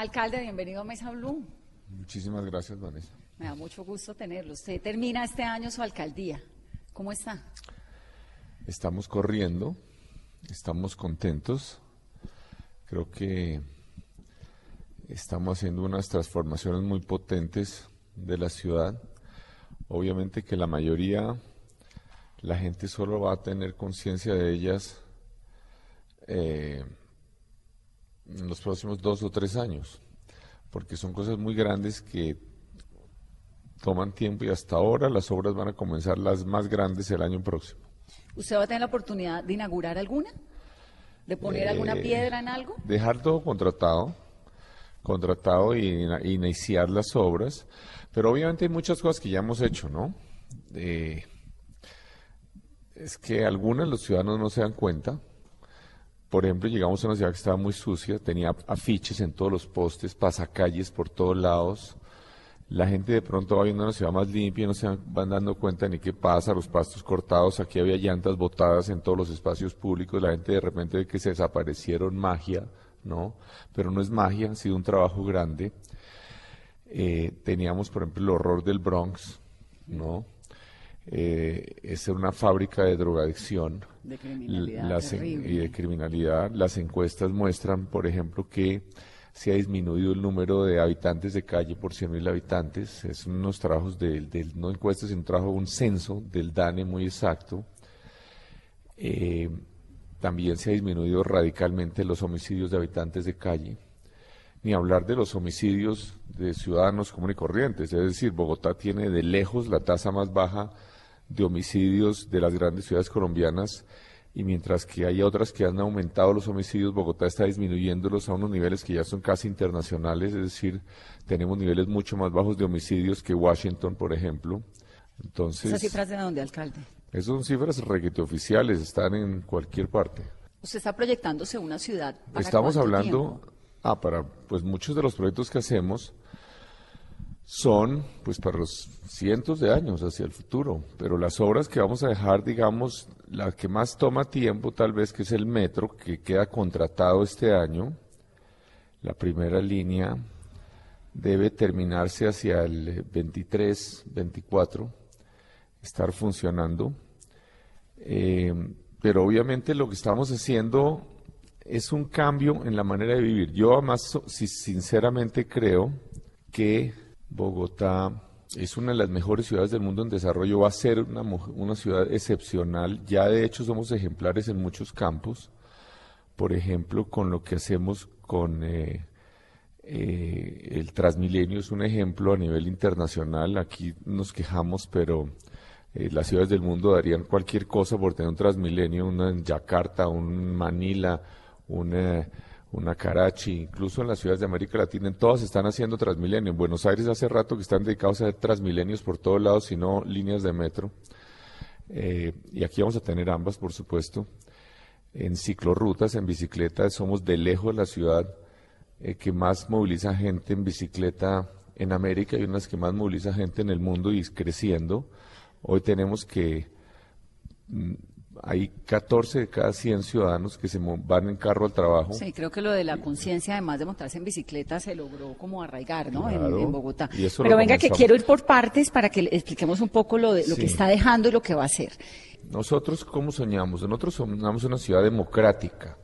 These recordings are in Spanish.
Alcalde, bienvenido a Mesa Blue. Muchísimas gracias, Vanessa. Me da mucho gusto tenerlo. Usted termina este año su alcaldía. ¿Cómo está? Estamos corriendo, estamos contentos. Creo que estamos haciendo unas transformaciones muy potentes de la ciudad. Obviamente que la mayoría, la gente solo va a tener conciencia de ellas eh, los próximos dos o tres años, porque son cosas muy grandes que toman tiempo y hasta ahora las obras van a comenzar las más grandes el año próximo. ¿Usted va a tener la oportunidad de inaugurar alguna? ¿De poner alguna Eh, piedra en algo? Dejar todo contratado, contratado y iniciar las obras, pero obviamente hay muchas cosas que ya hemos hecho, ¿no? Eh, es que algunas los ciudadanos no se dan cuenta. Por ejemplo, llegamos a una ciudad que estaba muy sucia, tenía afiches en todos los postes, pasacalles por todos lados. La gente de pronto va viendo una ciudad más limpia y no se van- dando cuenta ni qué pasa, los pastos cortados, aquí había llantas botadas en todos los espacios públicos, la gente de repente ve que se desaparecieron magia, ¿no? Pero no es magia, ha sido un trabajo grande. Eh, teníamos, por ejemplo, el horror del Bronx, ¿no? Eh, es una fábrica de drogadicción De las y de criminalidad. Las encuestas muestran, por ejemplo, que se ha disminuido el número de habitantes de calle por 100.000 habitantes. Es unos trabajos del, del- no encuestas, sino un trabajo, un censo del DANE muy exacto. Eh, también se ha disminuido radicalmente los homicidios de habitantes de calle, ni hablar de los homicidios de ciudadanos comunes y corrientes. Es decir, Bogotá tiene de lejos la tasa más baja de homicidios de las grandes ciudades colombianas y mientras que hay otras que han aumentado los homicidios, Bogotá está disminuyéndolos a unos niveles que ya son casi internacionales, es decir, tenemos niveles mucho más bajos de homicidios que Washington, por ejemplo. Entonces, ¿Esas cifras de dónde, alcalde? esas son cifras requete oficiales, están en cualquier parte. Usted está proyectándose una ciudad. ¿para Estamos hablando, tiempo? ah, para, pues muchos de los proyectos que hacemos son, pues para los cientos de años hacia el futuro, pero las obras que vamos a dejar, digamos, la que más toma tiempo tal vez que es el metro, que queda contratado este año, la primera línea debe terminarse hacia el 23, 24, estar funcionando. Eh, pero obviamente lo que estamos haciendo es un cambio en la manera de vivir. Yo además, sinceramente creo que Bogotá es una de las mejores ciudades del mundo en desarrollo, va a ser una, una ciudad excepcional. Ya de hecho somos ejemplares en muchos campos. Por ejemplo, con lo que hacemos con eh, eh, el Transmilenio es un ejemplo a nivel internacional. Aquí nos quejamos, pero eh, las ciudades del mundo darían cualquier cosa por tener un Transmilenio, una en Yakarta, un Manila, una, una Karachi, incluso en las ciudades de América Latina, en todas están haciendo Transmilenio. En Buenos Aires hace rato que están dedicados a hacer Transmilenios por todos lados, sino líneas de metro. Eh, y aquí vamos a tener ambas, por supuesto. En ciclorrutas, en bicicleta, somos de lejos la ciudad eh, que más moviliza gente en bicicleta en América y unas que más moviliza gente en el mundo y es creciendo. Hoy tenemos que mm, hay 14 de cada 100 ciudadanos que se van en carro al trabajo. Sí, creo que lo de la conciencia, además de montarse en bicicleta, se logró como arraigar, ¿no? En- Claro. En, Bogotá. Pero venga, que quiero ir por partes para que le expliquemos un poco lo, de, lo que está dejando y lo que va a hacer. Nosotros, ¿cómo soñamos? Nosotros soñamos una ciudad democrática,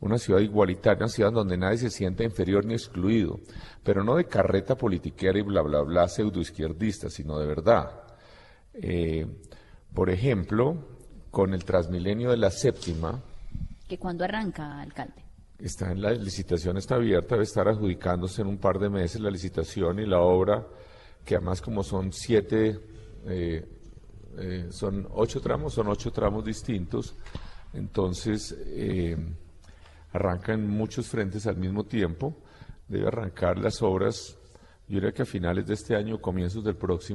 una ciudad igualitaria, una ciudad donde nadie se sienta inferior ni excluido, pero no de carreta politiquera y bla, bla, bla, pseudoizquierdista, sino de verdad. Eh, por ejemplo, con el Transmilenio de la séptima, ¿Que cuándo arranca, alcalde? está en la licitación, está abierta, debe estar adjudicándose en un par de meses la licitación y la obra, que además como son siete, eh, eh, son ocho tramos, son ocho tramos distintos, entonces eh, arrancan muchos frentes al mismo tiempo. Debe arrancar las obras, yo diría que a finales de este año, comienzos del próximo.